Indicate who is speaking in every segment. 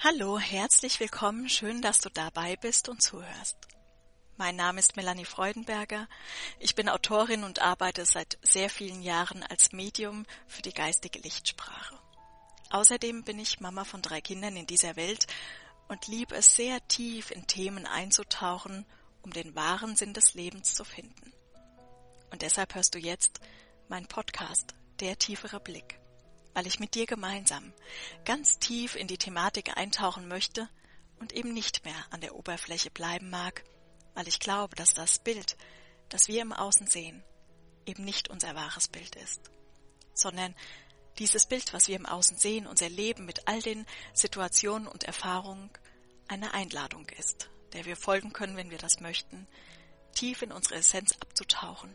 Speaker 1: Hallo, herzlich willkommen, schön, dass du dabei bist und zuhörst. Mein Name ist Melanie Freudenberger. Ich bin Autorin und arbeite seit sehr vielen Jahren als Medium für die geistige Lichtsprache. Außerdem bin ich Mama von drei Kindern in dieser Welt und liebe es sehr tief in Themen einzutauchen, um den wahren Sinn des Lebens zu finden. Und deshalb hörst du jetzt mein Podcast, Der tiefere Blick weil ich mit dir gemeinsam ganz tief in die Thematik eintauchen möchte und eben nicht mehr an der Oberfläche bleiben mag, weil ich glaube, dass das Bild, das wir im Außen sehen, eben nicht unser wahres Bild ist, sondern dieses Bild, was wir im Außen sehen, unser Leben mit all den Situationen und Erfahrungen, eine Einladung ist, der wir folgen können, wenn wir das möchten, tief in unsere Essenz abzutauchen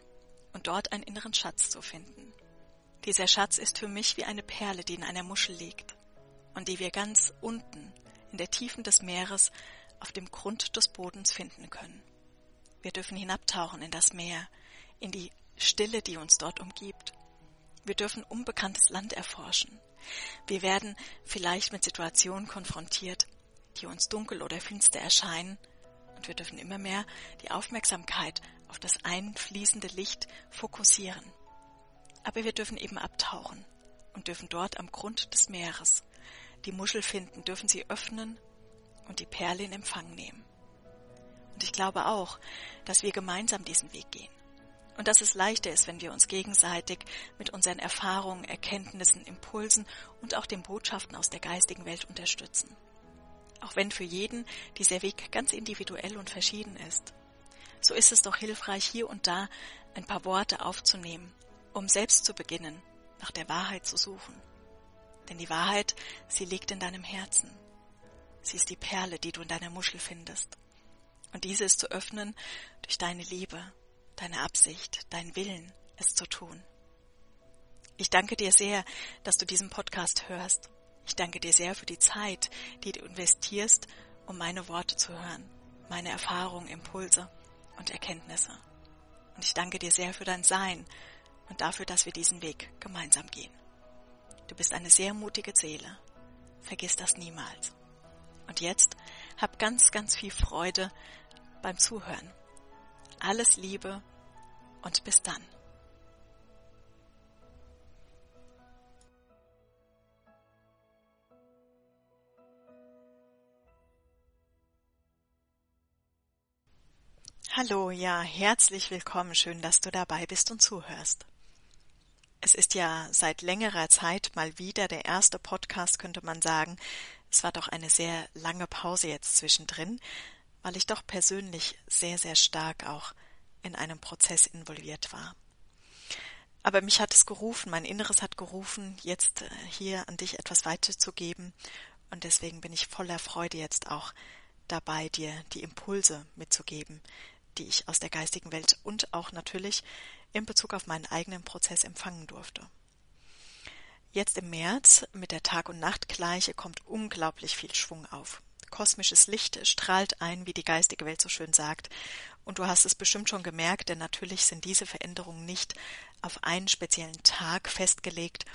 Speaker 1: und dort einen inneren Schatz zu finden. Dieser Schatz ist für mich wie eine Perle, die in einer Muschel liegt und die wir ganz unten in der Tiefen des Meeres auf dem Grund des Bodens finden können. Wir dürfen hinabtauchen in das Meer, in die Stille, die uns dort umgibt. Wir dürfen unbekanntes Land erforschen. Wir werden vielleicht mit Situationen konfrontiert, die uns dunkel oder finster erscheinen, und wir dürfen immer mehr die Aufmerksamkeit auf das einfließende Licht fokussieren. Aber wir dürfen eben abtauchen und dürfen dort am Grund des Meeres die Muschel finden, dürfen sie öffnen und die Perle in Empfang nehmen. Und ich glaube auch, dass wir gemeinsam diesen Weg gehen. Und dass es leichter ist, wenn wir uns gegenseitig mit unseren Erfahrungen, Erkenntnissen, Impulsen und auch den Botschaften aus der geistigen Welt unterstützen. Auch wenn für jeden dieser Weg ganz individuell und verschieden ist. So ist es doch hilfreich, hier und da ein paar Worte aufzunehmen um selbst zu beginnen, nach der Wahrheit zu suchen. Denn die Wahrheit, sie liegt in deinem Herzen. Sie ist die Perle, die du in deiner Muschel findest. Und diese ist zu öffnen durch deine Liebe, deine Absicht, dein Willen, es zu tun. Ich danke dir sehr, dass du diesen Podcast hörst. Ich danke dir sehr für die Zeit, die du investierst, um meine Worte zu hören, meine Erfahrungen, Impulse und Erkenntnisse. Und ich danke dir sehr für dein Sein, und dafür, dass wir diesen Weg gemeinsam gehen. Du bist eine sehr mutige Seele. Vergiss das niemals. Und jetzt hab ganz, ganz viel Freude beim Zuhören. Alles Liebe und bis dann. Hallo, ja, herzlich willkommen. Schön, dass du dabei bist und zuhörst. Es ist ja seit längerer Zeit mal wieder der erste Podcast, könnte man sagen. Es war doch eine sehr lange Pause jetzt zwischendrin, weil ich doch persönlich sehr, sehr stark auch in einem Prozess involviert war. Aber mich hat es gerufen, mein Inneres hat gerufen, jetzt äh, hier an dich etwas weiterzugeben. Und deswegen bin ich voller Freude jetzt auch dabei, dir die Impulse mitzugeben, die ich aus der geistigen Welt und auch natürlich in Bezug auf meinen eigenen Prozess empfangen durfte. Jetzt im März mit der Tag- und Nachtgleiche kommt unglaublich viel Schwung auf. Kosmisches Licht strahlt ein, wie die geistige Welt so schön sagt, und du hast es bestimmt schon gemerkt, denn natürlich sind diese Veränderungen nicht auf einen speziellen Tag festgelegt,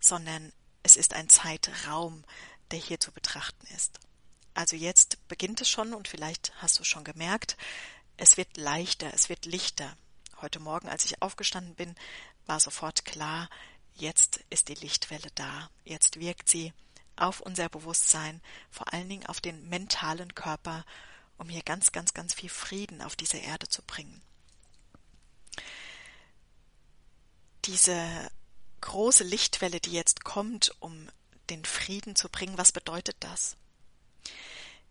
Speaker 1: sondern es ist ein Zeitraum, der hier zu betrachten ist. Also jetzt beginnt es schon und vielleicht hast du schon gemerkt, es wird leichter, es wird lichter, Heute Morgen, als ich aufgestanden bin, war sofort klar, jetzt ist die Lichtwelle da, jetzt wirkt sie auf unser Bewusstsein, vor allen Dingen auf den mentalen Körper, um hier ganz, ganz, ganz viel Frieden auf diese Erde zu bringen. Diese große Lichtwelle, die jetzt kommt, um den Frieden zu bringen, was bedeutet das?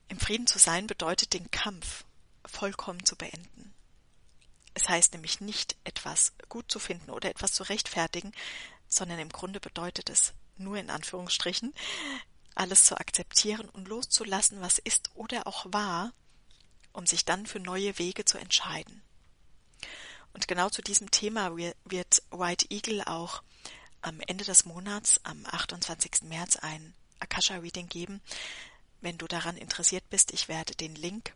Speaker 1: Im Frieden zu sein bedeutet den Kampf vollkommen zu beenden. Es heißt nämlich nicht, etwas gut zu finden oder etwas zu rechtfertigen, sondern im Grunde bedeutet es nur in Anführungsstrichen, alles zu akzeptieren und loszulassen, was ist oder auch war, um sich dann für neue Wege zu entscheiden. Und genau zu diesem Thema wird White Eagle auch am Ende des Monats, am 28. März, ein Akasha-Reading geben. Wenn du daran interessiert bist, ich werde den Link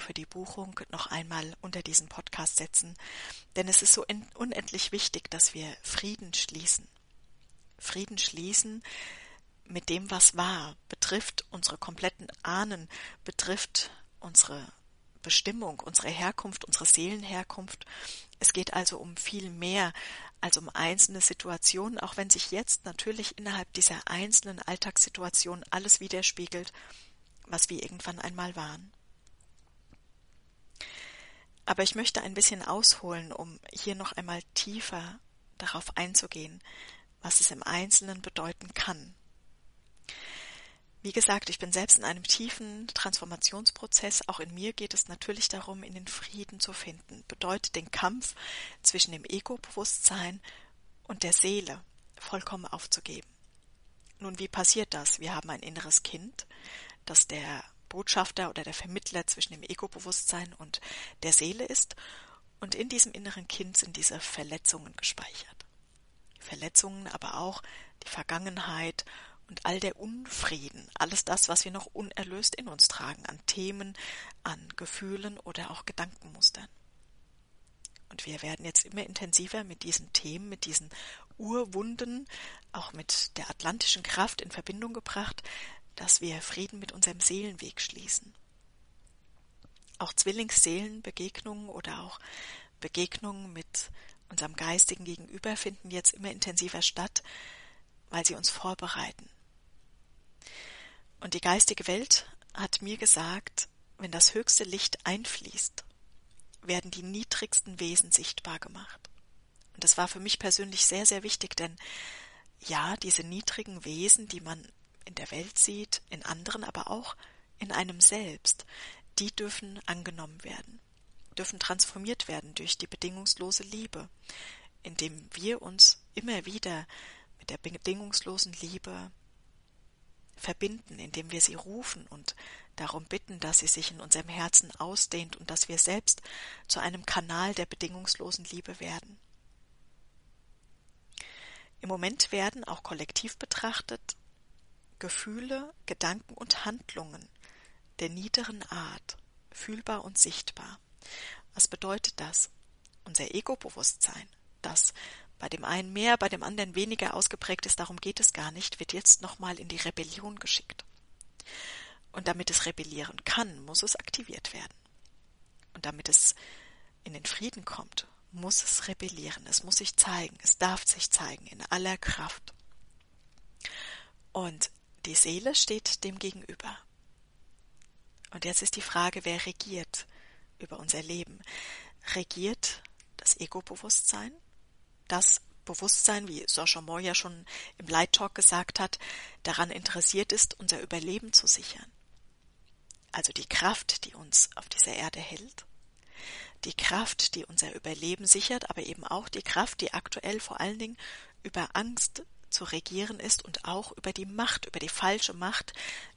Speaker 1: für die Buchung noch einmal unter diesen Podcast setzen, denn es ist so unendlich wichtig, dass wir Frieden schließen. Frieden schließen mit dem, was war, betrifft unsere kompletten Ahnen, betrifft unsere Bestimmung, unsere Herkunft, unsere Seelenherkunft. Es geht also um viel mehr als um einzelne Situationen, auch wenn sich jetzt natürlich innerhalb dieser einzelnen Alltagssituation alles widerspiegelt, was wir irgendwann einmal waren. Aber ich möchte ein bisschen ausholen, um hier noch einmal tiefer darauf einzugehen, was es im Einzelnen bedeuten kann. Wie gesagt, ich bin selbst in einem tiefen Transformationsprozess. Auch in mir geht es natürlich darum, in den Frieden zu finden. Bedeutet den Kampf zwischen dem Ego-Bewusstsein und der Seele vollkommen aufzugeben. Nun, wie passiert das? Wir haben ein inneres Kind, das der Botschafter oder der Vermittler zwischen dem Ego-Bewusstsein und der Seele ist. Und in diesem inneren Kind sind diese Verletzungen gespeichert. Verletzungen, aber auch die Vergangenheit und all der Unfrieden, alles das, was wir noch unerlöst in uns tragen, an Themen, an Gefühlen oder auch Gedankenmustern. Und wir werden jetzt immer intensiver mit diesen Themen, mit diesen Urwunden, auch mit der atlantischen Kraft in Verbindung gebracht, dass wir Frieden mit unserem Seelenweg schließen. Auch Zwillingsseelenbegegnungen oder auch Begegnungen mit unserem geistigen Gegenüber finden jetzt immer intensiver statt, weil sie uns vorbereiten und die geistige Welt hat mir gesagt, wenn das höchste Licht einfließt, werden die niedrigsten Wesen sichtbar gemacht. Und das war für mich persönlich sehr, sehr wichtig, denn ja, diese niedrigen Wesen, die man in der Welt sieht, in anderen, aber auch in einem selbst, die dürfen angenommen werden, dürfen transformiert werden durch die bedingungslose Liebe, indem wir uns immer wieder mit der bedingungslosen Liebe verbinden, indem wir sie rufen und darum bitten, dass sie sich in unserem Herzen ausdehnt und dass wir selbst zu einem Kanal der bedingungslosen Liebe werden. Im Moment werden auch kollektiv betrachtet Gefühle, Gedanken und Handlungen der niederen Art fühlbar und sichtbar. Was bedeutet das? Unser Ego-Bewusstsein, das bei dem einen mehr, bei dem anderen weniger ausgeprägt ist, darum geht es gar nicht, wird jetzt nochmal in die Rebellion geschickt. Und damit es rebellieren kann, muss es aktiviert werden. Und damit es in den Frieden kommt, muss es rebellieren, es muss sich zeigen, es darf sich zeigen in aller Kraft. Und die Seele steht dem gegenüber. Und jetzt ist die Frage, wer regiert über unser Leben? Regiert das Ego-Bewusstsein das Bewusstsein, wie Sascha Moore ja schon im Light Talk gesagt hat, daran interessiert ist, unser Überleben zu sichern. Also die Kraft, die uns auf dieser Erde hält, die Kraft, die unser Überleben sichert, aber eben auch die Kraft, die aktuell vor allen Dingen über Angst zu regieren ist und auch über die Macht, über die falsche Macht,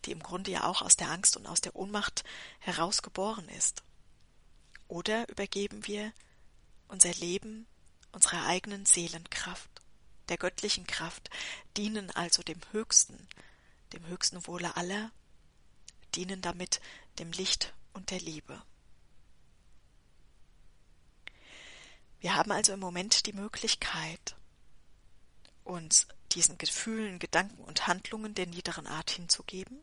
Speaker 1: die im Grunde ja auch aus der Angst und aus der Ohnmacht herausgeboren ist. Oder übergeben wir unser Leben unserer eigenen Seelenkraft, der göttlichen Kraft, dienen also dem Höchsten, dem höchsten Wohle aller, dienen damit dem Licht und der Liebe. Wir haben also im Moment die Möglichkeit, uns diesen Gefühlen, Gedanken und Handlungen der niederen Art hinzugeben.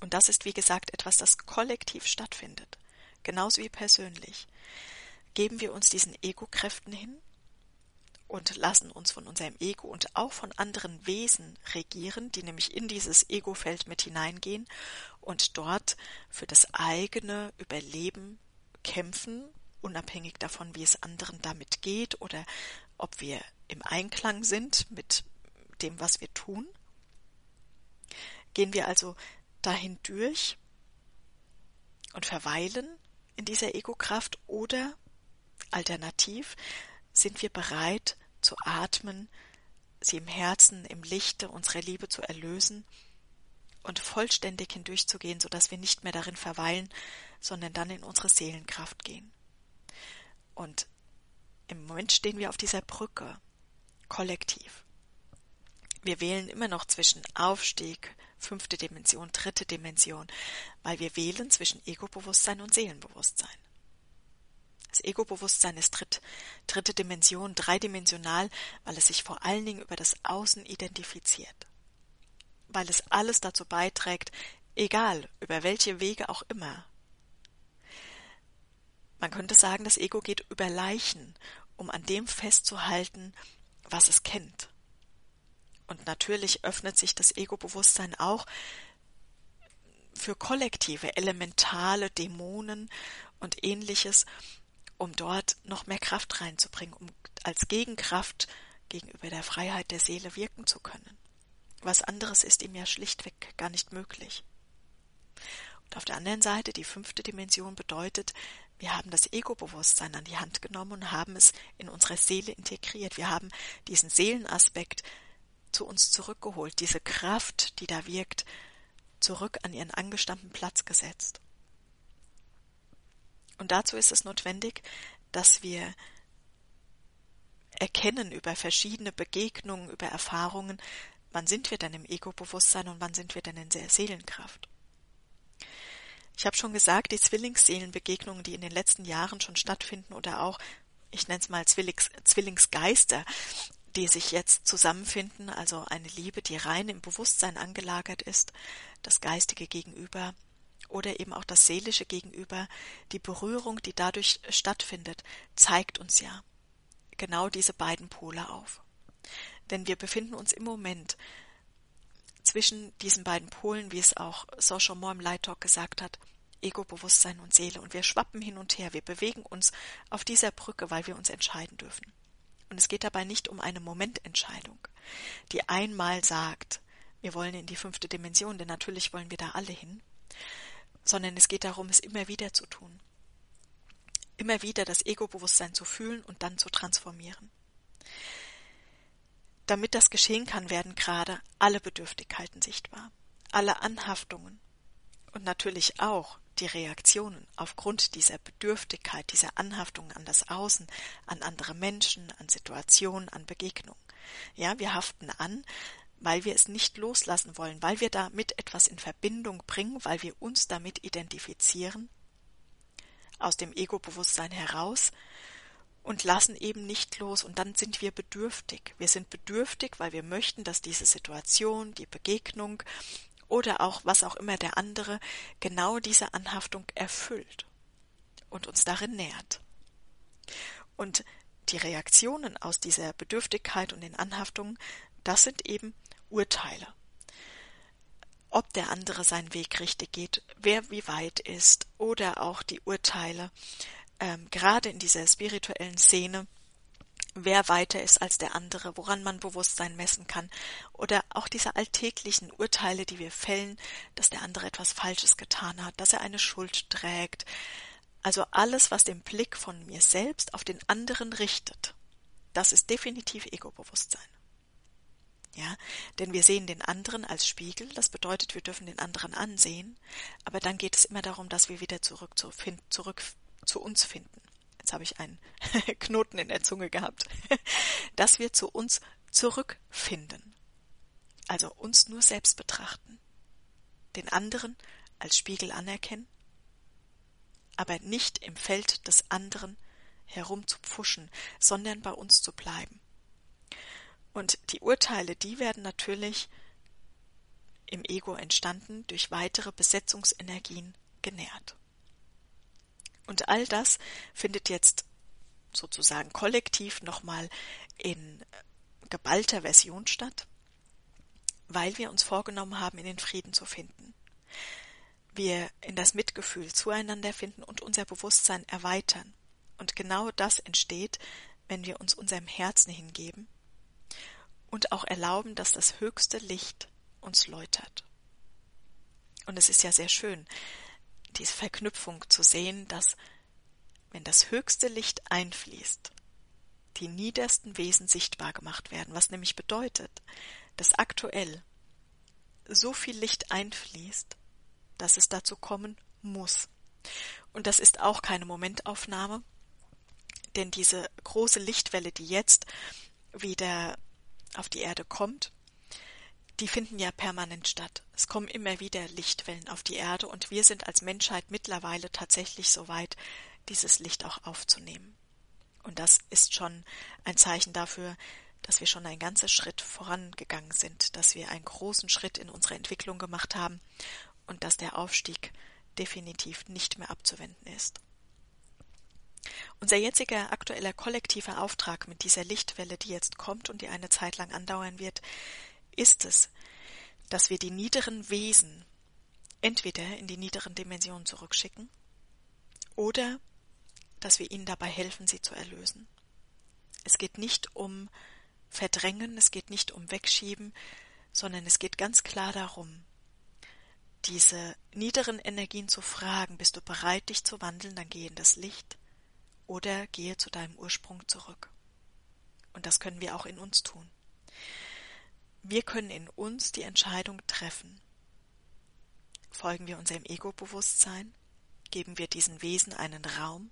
Speaker 1: Und das ist, wie gesagt, etwas, das kollektiv stattfindet, genauso wie persönlich geben wir uns diesen Ego-Kräften hin und lassen uns von unserem Ego und auch von anderen Wesen regieren, die nämlich in dieses Ego-Feld mit hineingehen und dort für das eigene Überleben kämpfen, unabhängig davon, wie es anderen damit geht oder ob wir im Einklang sind mit dem, was wir tun. Gehen wir also dahin durch und verweilen in dieser Ego-Kraft oder Alternativ sind wir bereit zu atmen, sie im Herzen, im Lichte unserer Liebe zu erlösen und vollständig hindurchzugehen, so dass wir nicht mehr darin verweilen, sondern dann in unsere Seelenkraft gehen. Und im Moment stehen wir auf dieser Brücke, kollektiv. Wir wählen immer noch zwischen Aufstieg, fünfte Dimension, dritte Dimension, weil wir wählen zwischen Ego-Bewusstsein und Seelenbewusstsein. Das Ego-Bewusstsein ist dritt, dritte Dimension, dreidimensional, weil es sich vor allen Dingen über das Außen identifiziert. weil es alles dazu beiträgt, egal über welche Wege auch immer. Man könnte sagen, das Ego geht über Leichen, um an dem festzuhalten, was es kennt. Und natürlich öffnet sich das Ego-Bewusstsein auch für kollektive, elementale Dämonen und ähnliches, um dort noch mehr Kraft reinzubringen, um als Gegenkraft gegenüber der Freiheit der Seele wirken zu können. Was anderes ist ihm ja schlichtweg gar nicht möglich. Und auf der anderen Seite, die fünfte Dimension bedeutet, wir haben das Ego-Bewusstsein an die Hand genommen und haben es in unsere Seele integriert. Wir haben diesen Seelenaspekt zu uns zurückgeholt, diese Kraft, die da wirkt, zurück an ihren angestammten Platz gesetzt. Und dazu ist es notwendig, dass wir erkennen über verschiedene Begegnungen, über Erfahrungen, wann sind wir denn im Ego-Bewusstsein und wann sind wir denn in der Seelenkraft. Ich habe schon gesagt, die Zwillingsseelenbegegnungen, die in den letzten Jahren schon stattfinden oder auch, ich nenne es mal Zwillings, Zwillingsgeister, die sich jetzt zusammenfinden, also eine Liebe, die rein im Bewusstsein angelagert ist, das geistige Gegenüber oder eben auch das seelische Gegenüber, die Berührung, die dadurch stattfindet, zeigt uns ja genau diese beiden Pole auf. Denn wir befinden uns im Moment zwischen diesen beiden Polen, wie es auch Social Moore im Light Talk gesagt hat, Ego, Bewusstsein und Seele. Und wir schwappen hin und her, wir bewegen uns auf dieser Brücke, weil wir uns entscheiden dürfen. Und es geht dabei nicht um eine Momententscheidung, die einmal sagt, wir wollen in die fünfte Dimension, denn natürlich wollen wir da alle hin, sondern es geht darum, es immer wieder zu tun. Immer wieder das Ego-Bewusstsein zu fühlen und dann zu transformieren. Damit das geschehen kann, werden gerade alle Bedürftigkeiten sichtbar, alle Anhaftungen und natürlich auch die Reaktionen aufgrund dieser Bedürftigkeit, dieser Anhaftungen an das Außen, an andere Menschen, an Situationen, an Begegnungen. Ja, wir haften an, weil wir es nicht loslassen wollen, weil wir damit etwas in Verbindung bringen, weil wir uns damit identifizieren, aus dem Ego-Bewusstsein heraus, und lassen eben nicht los und dann sind wir bedürftig. Wir sind bedürftig, weil wir möchten, dass diese Situation, die Begegnung oder auch was auch immer der andere genau diese Anhaftung erfüllt und uns darin nährt. Und die Reaktionen aus dieser Bedürftigkeit und den Anhaftungen, das sind eben Urteile. Ob der andere seinen Weg richtig geht, wer wie weit ist, oder auch die Urteile, ähm, gerade in dieser spirituellen Szene, wer weiter ist als der andere, woran man Bewusstsein messen kann, oder auch diese alltäglichen Urteile, die wir fällen, dass der andere etwas Falsches getan hat, dass er eine Schuld trägt, also alles, was den Blick von mir selbst auf den anderen richtet, das ist definitiv Ego-Bewusstsein. Ja, denn wir sehen den anderen als Spiegel, das bedeutet, wir dürfen den anderen ansehen, aber dann geht es immer darum, dass wir wieder zurück zu, zurück zu uns finden. Jetzt habe ich einen Knoten in der Zunge gehabt. Dass wir zu uns zurückfinden. Also uns nur selbst betrachten. Den anderen als Spiegel anerkennen, aber nicht im Feld des anderen herumzupfuschen, sondern bei uns zu bleiben. Und die Urteile, die werden natürlich im Ego entstanden durch weitere Besetzungsenergien genährt. Und all das findet jetzt sozusagen kollektiv nochmal in geballter Version statt, weil wir uns vorgenommen haben, in den Frieden zu finden. Wir in das Mitgefühl zueinander finden und unser Bewusstsein erweitern. Und genau das entsteht, wenn wir uns unserem Herzen hingeben und auch erlauben, dass das höchste Licht uns läutert. Und es ist ja sehr schön, diese Verknüpfung zu sehen, dass wenn das höchste Licht einfließt, die niedersten Wesen sichtbar gemacht werden, was nämlich bedeutet, dass aktuell so viel Licht einfließt, dass es dazu kommen muss. Und das ist auch keine Momentaufnahme, denn diese große Lichtwelle, die jetzt wieder auf die Erde kommt, die finden ja permanent statt. Es kommen immer wieder Lichtwellen auf die Erde und wir sind als Menschheit mittlerweile tatsächlich so weit, dieses Licht auch aufzunehmen. Und das ist schon ein Zeichen dafür, dass wir schon einen ganzen Schritt vorangegangen sind, dass wir einen großen Schritt in unserer Entwicklung gemacht haben und dass der Aufstieg definitiv nicht mehr abzuwenden ist. Unser jetziger aktueller kollektiver Auftrag mit dieser Lichtwelle, die jetzt kommt und die eine Zeit lang andauern wird, ist es, dass wir die niederen Wesen entweder in die niederen Dimensionen zurückschicken oder dass wir ihnen dabei helfen, sie zu erlösen. Es geht nicht um Verdrängen, es geht nicht um Wegschieben, sondern es geht ganz klar darum, diese niederen Energien zu fragen, bist du bereit, dich zu wandeln, dann geh in das Licht oder gehe zu deinem Ursprung zurück. Und das können wir auch in uns tun. Wir können in uns die Entscheidung treffen. Folgen wir unserem Ego-Bewusstsein, geben wir diesen Wesen einen Raum,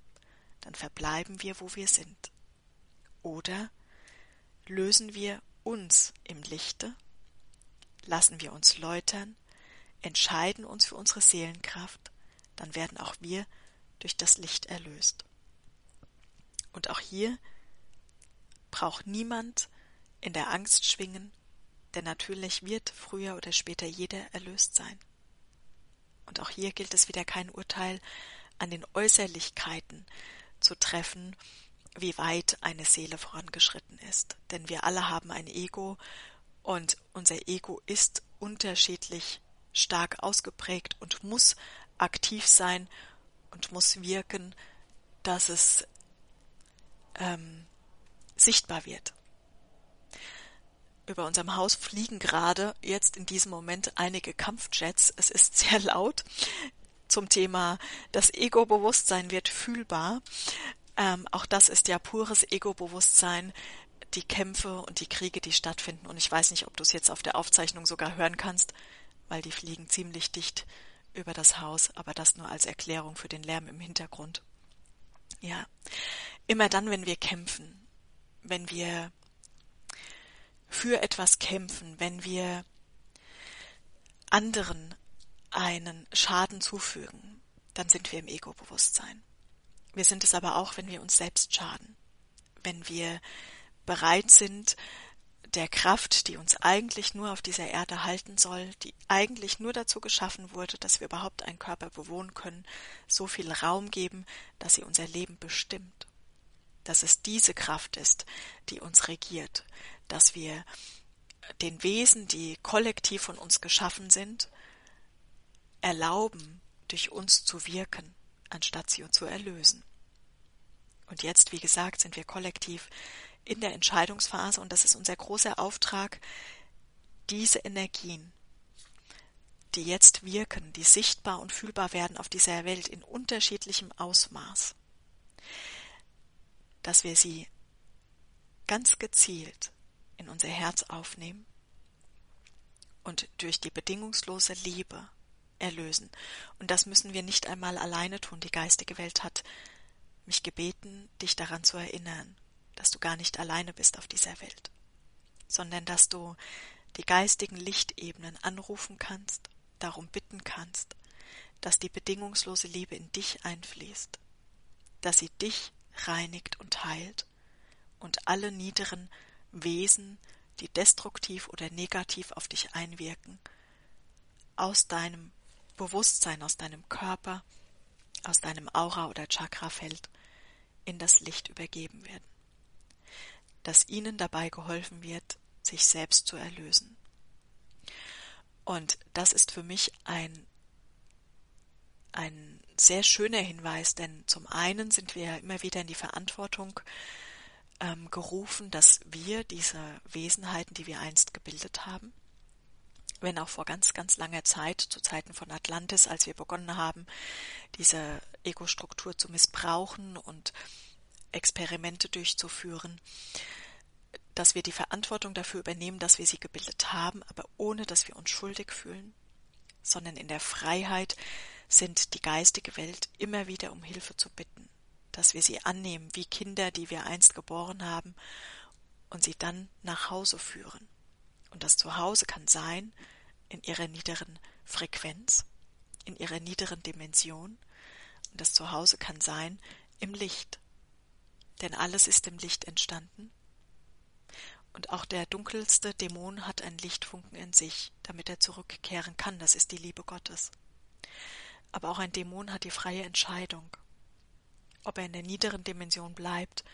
Speaker 1: dann verbleiben wir, wo wir sind. Oder lösen wir uns im Lichte, lassen wir uns läutern, entscheiden uns für unsere Seelenkraft, dann werden auch wir durch das Licht erlöst. Und auch hier braucht niemand in der Angst schwingen, denn natürlich wird früher oder später jeder erlöst sein. Und auch hier gilt es wieder kein Urteil an den Äußerlichkeiten zu treffen, wie weit eine Seele vorangeschritten ist. Denn wir alle haben ein Ego und unser Ego ist unterschiedlich stark ausgeprägt und muss aktiv sein und muss wirken, dass es ähm, sichtbar wird. Über unserem Haus fliegen gerade jetzt in diesem Moment einige Kampfjets. Es ist sehr laut zum Thema das Ego-Bewusstsein wird fühlbar. Ähm, auch das ist ja pures Ego-Bewusstsein, die Kämpfe und die Kriege, die stattfinden. Und ich weiß nicht, ob du es jetzt auf der Aufzeichnung sogar hören kannst, weil die fliegen ziemlich dicht über das Haus, aber das nur als Erklärung für den Lärm im Hintergrund. Ja, immer dann, wenn wir kämpfen, wenn wir für etwas kämpfen, wenn wir anderen einen Schaden zufügen, dann sind wir im Ego-Bewusstsein. Wir sind es aber auch, wenn wir uns selbst schaden, wenn wir bereit sind, der Kraft, die uns eigentlich nur auf dieser Erde halten soll, die eigentlich nur dazu geschaffen wurde, dass wir überhaupt einen Körper bewohnen können, so viel Raum geben, dass sie unser Leben bestimmt. Dass es diese Kraft ist, die uns regiert, dass wir den Wesen, die kollektiv von uns geschaffen sind, erlauben, durch uns zu wirken, anstatt sie zu erlösen. Und jetzt, wie gesagt, sind wir kollektiv in der Entscheidungsphase und das ist unser großer Auftrag, diese Energien, die jetzt wirken, die sichtbar und fühlbar werden auf dieser Welt in unterschiedlichem Ausmaß, dass wir sie ganz gezielt in unser Herz aufnehmen und durch die bedingungslose Liebe erlösen. Und das müssen wir nicht einmal alleine tun. Die geistige Welt hat mich gebeten, dich daran zu erinnern, dass du gar nicht alleine bist auf dieser Welt, sondern dass du die geistigen Lichtebenen anrufen kannst, darum bitten kannst, dass die bedingungslose Liebe in dich einfließt, dass sie dich reinigt und heilt und alle niederen Wesen, die destruktiv oder negativ auf dich einwirken, aus deinem Bewusstsein aus deinem Körper, aus deinem Aura- oder Chakrafeld in das Licht übergeben werden. Dass ihnen dabei geholfen wird, sich selbst zu erlösen. Und das ist für mich ein, ein sehr schöner Hinweis, denn zum einen sind wir ja immer wieder in die Verantwortung ähm, gerufen, dass wir diese Wesenheiten, die wir einst gebildet haben, wenn auch vor ganz, ganz langer Zeit, zu Zeiten von Atlantis, als wir begonnen haben, diese Ego-Struktur zu missbrauchen und Experimente durchzuführen, dass wir die Verantwortung dafür übernehmen, dass wir sie gebildet haben, aber ohne dass wir uns schuldig fühlen, sondern in der Freiheit sind die geistige Welt immer wieder um Hilfe zu bitten, dass wir sie annehmen wie Kinder, die wir einst geboren haben, und sie dann nach Hause führen. Und das Zuhause kann sein in ihrer niederen Frequenz, in ihrer niederen Dimension. Und das Zuhause kann sein im Licht. Denn alles ist im Licht entstanden. Und auch der dunkelste Dämon hat einen Lichtfunken in sich, damit er zurückkehren kann. Das ist die Liebe Gottes. Aber auch ein Dämon hat die freie Entscheidung, ob er in der niederen Dimension bleibt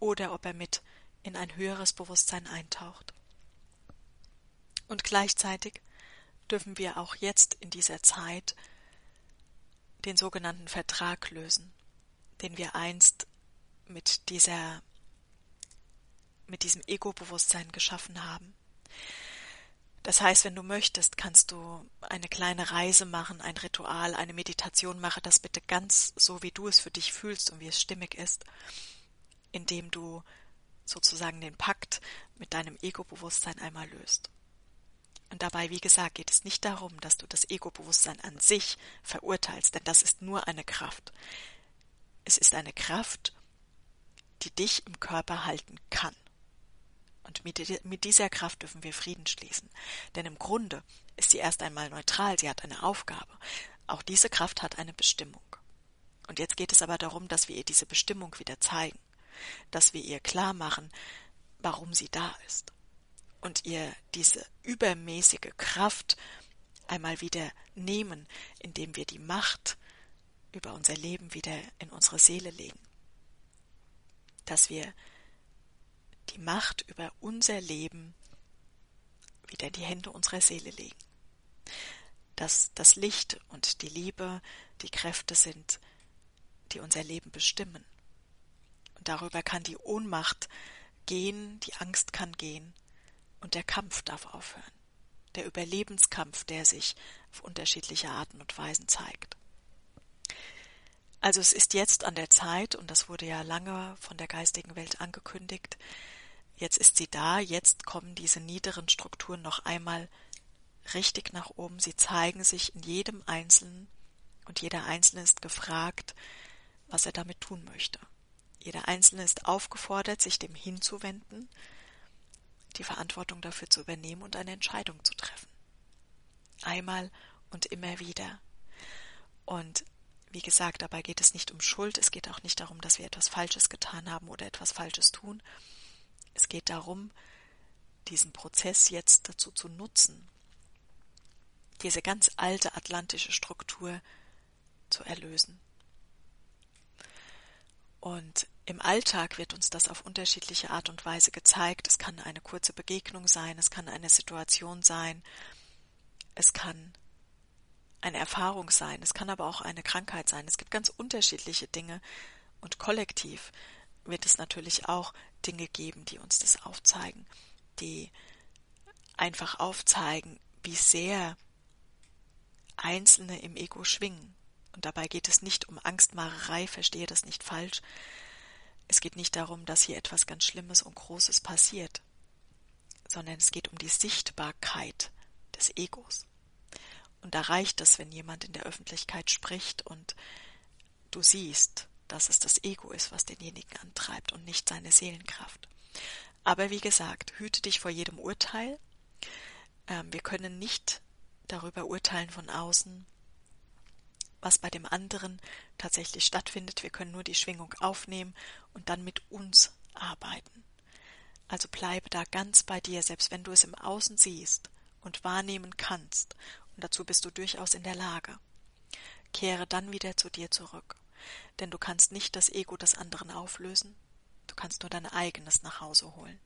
Speaker 1: oder ob er mit in ein höheres Bewusstsein eintaucht. Und gleichzeitig dürfen wir auch jetzt in dieser Zeit den sogenannten Vertrag lösen, den wir einst mit dieser mit diesem Ego-Bewusstsein geschaffen haben. Das heißt, wenn du möchtest, kannst du eine kleine Reise machen, ein Ritual, eine Meditation, mache das bitte ganz so, wie du es für dich fühlst und wie es stimmig ist, indem du sozusagen den Pakt mit deinem Ego-Bewusstsein einmal löst. Und dabei, wie gesagt, geht es nicht darum, dass du das Ego-Bewusstsein an sich verurteilst, denn das ist nur eine Kraft. Es ist eine Kraft, die dich im Körper halten kann. Und mit, mit dieser Kraft dürfen wir Frieden schließen. Denn im Grunde ist sie erst einmal neutral, sie hat eine Aufgabe. Auch diese Kraft hat eine Bestimmung. Und jetzt geht es aber darum, dass wir ihr diese Bestimmung wieder zeigen, dass wir ihr klar machen, warum sie da ist und ihr diese übermäßige Kraft einmal wieder nehmen, indem wir die Macht über unser Leben wieder in unsere Seele legen. Dass wir die Macht über unser Leben wieder in die Hände unserer Seele legen. Dass das Licht und die Liebe die Kräfte sind, die unser Leben bestimmen. Und darüber kann die Ohnmacht gehen, die Angst kann gehen und der Kampf darf aufhören. Der Überlebenskampf, der sich auf unterschiedliche Arten und Weisen zeigt. Also es ist jetzt an der Zeit, und das wurde ja lange von der geistigen Welt angekündigt, Jetzt ist sie da, jetzt kommen diese niederen Strukturen noch einmal richtig nach oben. Sie zeigen sich in jedem Einzelnen und jeder Einzelne ist gefragt, was er damit tun möchte. Jeder Einzelne ist aufgefordert, sich dem hinzuwenden, die Verantwortung dafür zu übernehmen und eine Entscheidung zu treffen. Einmal und immer wieder. Und wie gesagt, dabei geht es nicht um Schuld, es geht auch nicht darum, dass wir etwas Falsches getan haben oder etwas Falsches tun, es geht darum, diesen Prozess jetzt dazu zu nutzen, diese ganz alte atlantische Struktur zu erlösen. Und im Alltag wird uns das auf unterschiedliche Art und Weise gezeigt. Es kann eine kurze Begegnung sein, es kann eine Situation sein, es kann eine Erfahrung sein, es kann aber auch eine Krankheit sein. Es gibt ganz unterschiedliche Dinge und kollektiv wird es natürlich auch Dinge geben, die uns das aufzeigen, die einfach aufzeigen, wie sehr Einzelne im Ego schwingen. Und dabei geht es nicht um Angstmacherei, verstehe das nicht falsch. Es geht nicht darum, dass hier etwas ganz Schlimmes und Großes passiert, sondern es geht um die Sichtbarkeit des Egos. Und da reicht es, wenn jemand in der Öffentlichkeit spricht und du siehst, dass es das Ego ist, was denjenigen antreibt und nicht seine Seelenkraft. Aber wie gesagt, hüte dich vor jedem Urteil. Ähm, wir können nicht darüber urteilen von außen, was bei dem anderen tatsächlich stattfindet. Wir können nur die Schwingung aufnehmen und dann mit uns arbeiten. Also bleibe da ganz bei dir, selbst wenn du es im Außen siehst und wahrnehmen kannst, und dazu bist du durchaus in der Lage. Kehre dann wieder zu dir zurück denn du kannst nicht das Ego des anderen auflösen, du kannst nur dein eigenes nach Hause holen.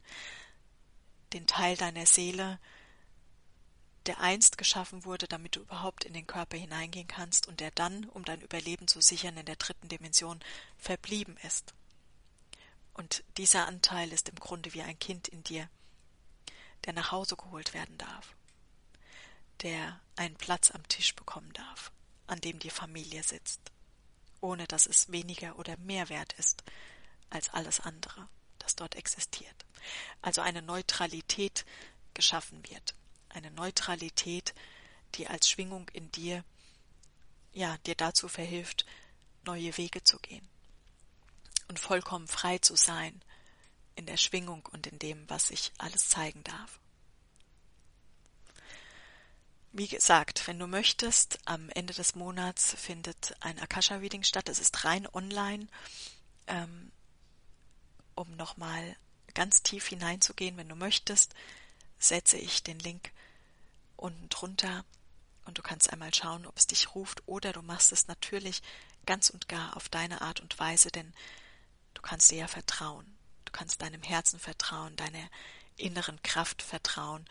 Speaker 1: Den Teil deiner Seele, der einst geschaffen wurde, damit du überhaupt in den Körper hineingehen kannst und der dann, um dein Überleben zu sichern, in der dritten Dimension verblieben ist. Und dieser Anteil ist im Grunde wie ein Kind in dir, der nach Hause geholt werden darf, der einen Platz am Tisch bekommen darf, an dem die Familie sitzt ohne dass es weniger oder mehr wert ist als alles andere, das dort existiert. Also eine Neutralität geschaffen wird. Eine Neutralität, die als Schwingung in dir, ja, dir dazu verhilft, neue Wege zu gehen. Und vollkommen frei zu sein in der Schwingung und in dem, was sich alles zeigen darf. Wie gesagt, wenn du möchtest, am Ende des Monats findet ein Akasha-Reading statt. Es ist rein online, ähm, um nochmal ganz tief hineinzugehen, wenn du möchtest, setze ich den Link unten drunter und du kannst einmal schauen, ob es dich ruft oder du machst es natürlich ganz und gar auf deine Art und Weise, denn du kannst dir ja vertrauen. Du kannst deinem Herzen vertrauen, deiner inneren Kraft vertrauen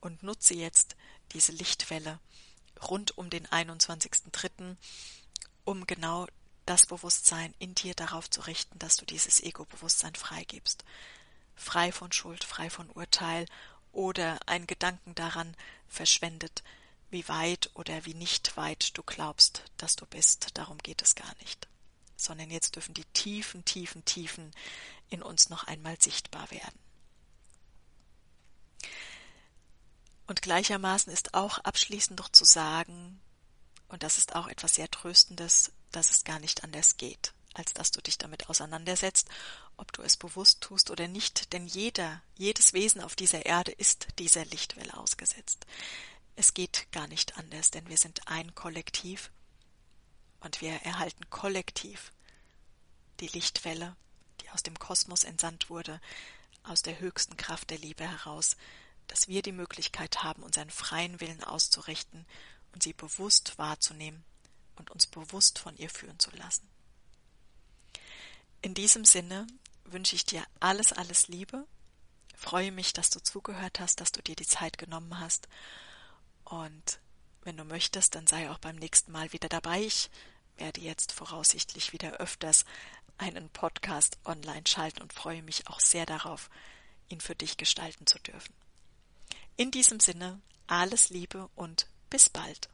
Speaker 1: und nutze jetzt diese Lichtwelle rund um den 21.3., um genau das Bewusstsein in dir darauf zu richten, dass du dieses Ego-Bewusstsein freigibst. Frei von Schuld, frei von Urteil oder ein Gedanken daran verschwendet, wie weit oder wie nicht weit du glaubst, dass du bist. Darum geht es gar nicht. Sondern jetzt dürfen die tiefen, tiefen, tiefen in uns noch einmal sichtbar werden. Und gleichermaßen ist auch abschließend noch zu sagen, und das ist auch etwas sehr Tröstendes, dass es gar nicht anders geht, als dass du dich damit auseinandersetzt, ob du es bewusst tust oder nicht, denn jeder, jedes Wesen auf dieser Erde ist dieser Lichtwelle ausgesetzt. Es geht gar nicht anders, denn wir sind ein Kollektiv und wir erhalten kollektiv die Lichtwelle, die aus dem Kosmos entsandt wurde, aus der höchsten Kraft der Liebe heraus, dass wir die Möglichkeit haben, unseren freien Willen auszurichten und sie bewusst wahrzunehmen und uns bewusst von ihr führen zu lassen. In diesem Sinne wünsche ich dir alles, alles Liebe, freue mich, dass du zugehört hast, dass du dir die Zeit genommen hast und wenn du möchtest, dann sei auch beim nächsten Mal wieder dabei. Ich werde jetzt voraussichtlich wieder öfters einen Podcast online schalten und freue mich auch sehr darauf, ihn für dich gestalten zu dürfen. In diesem Sinne, alles Liebe und bis bald.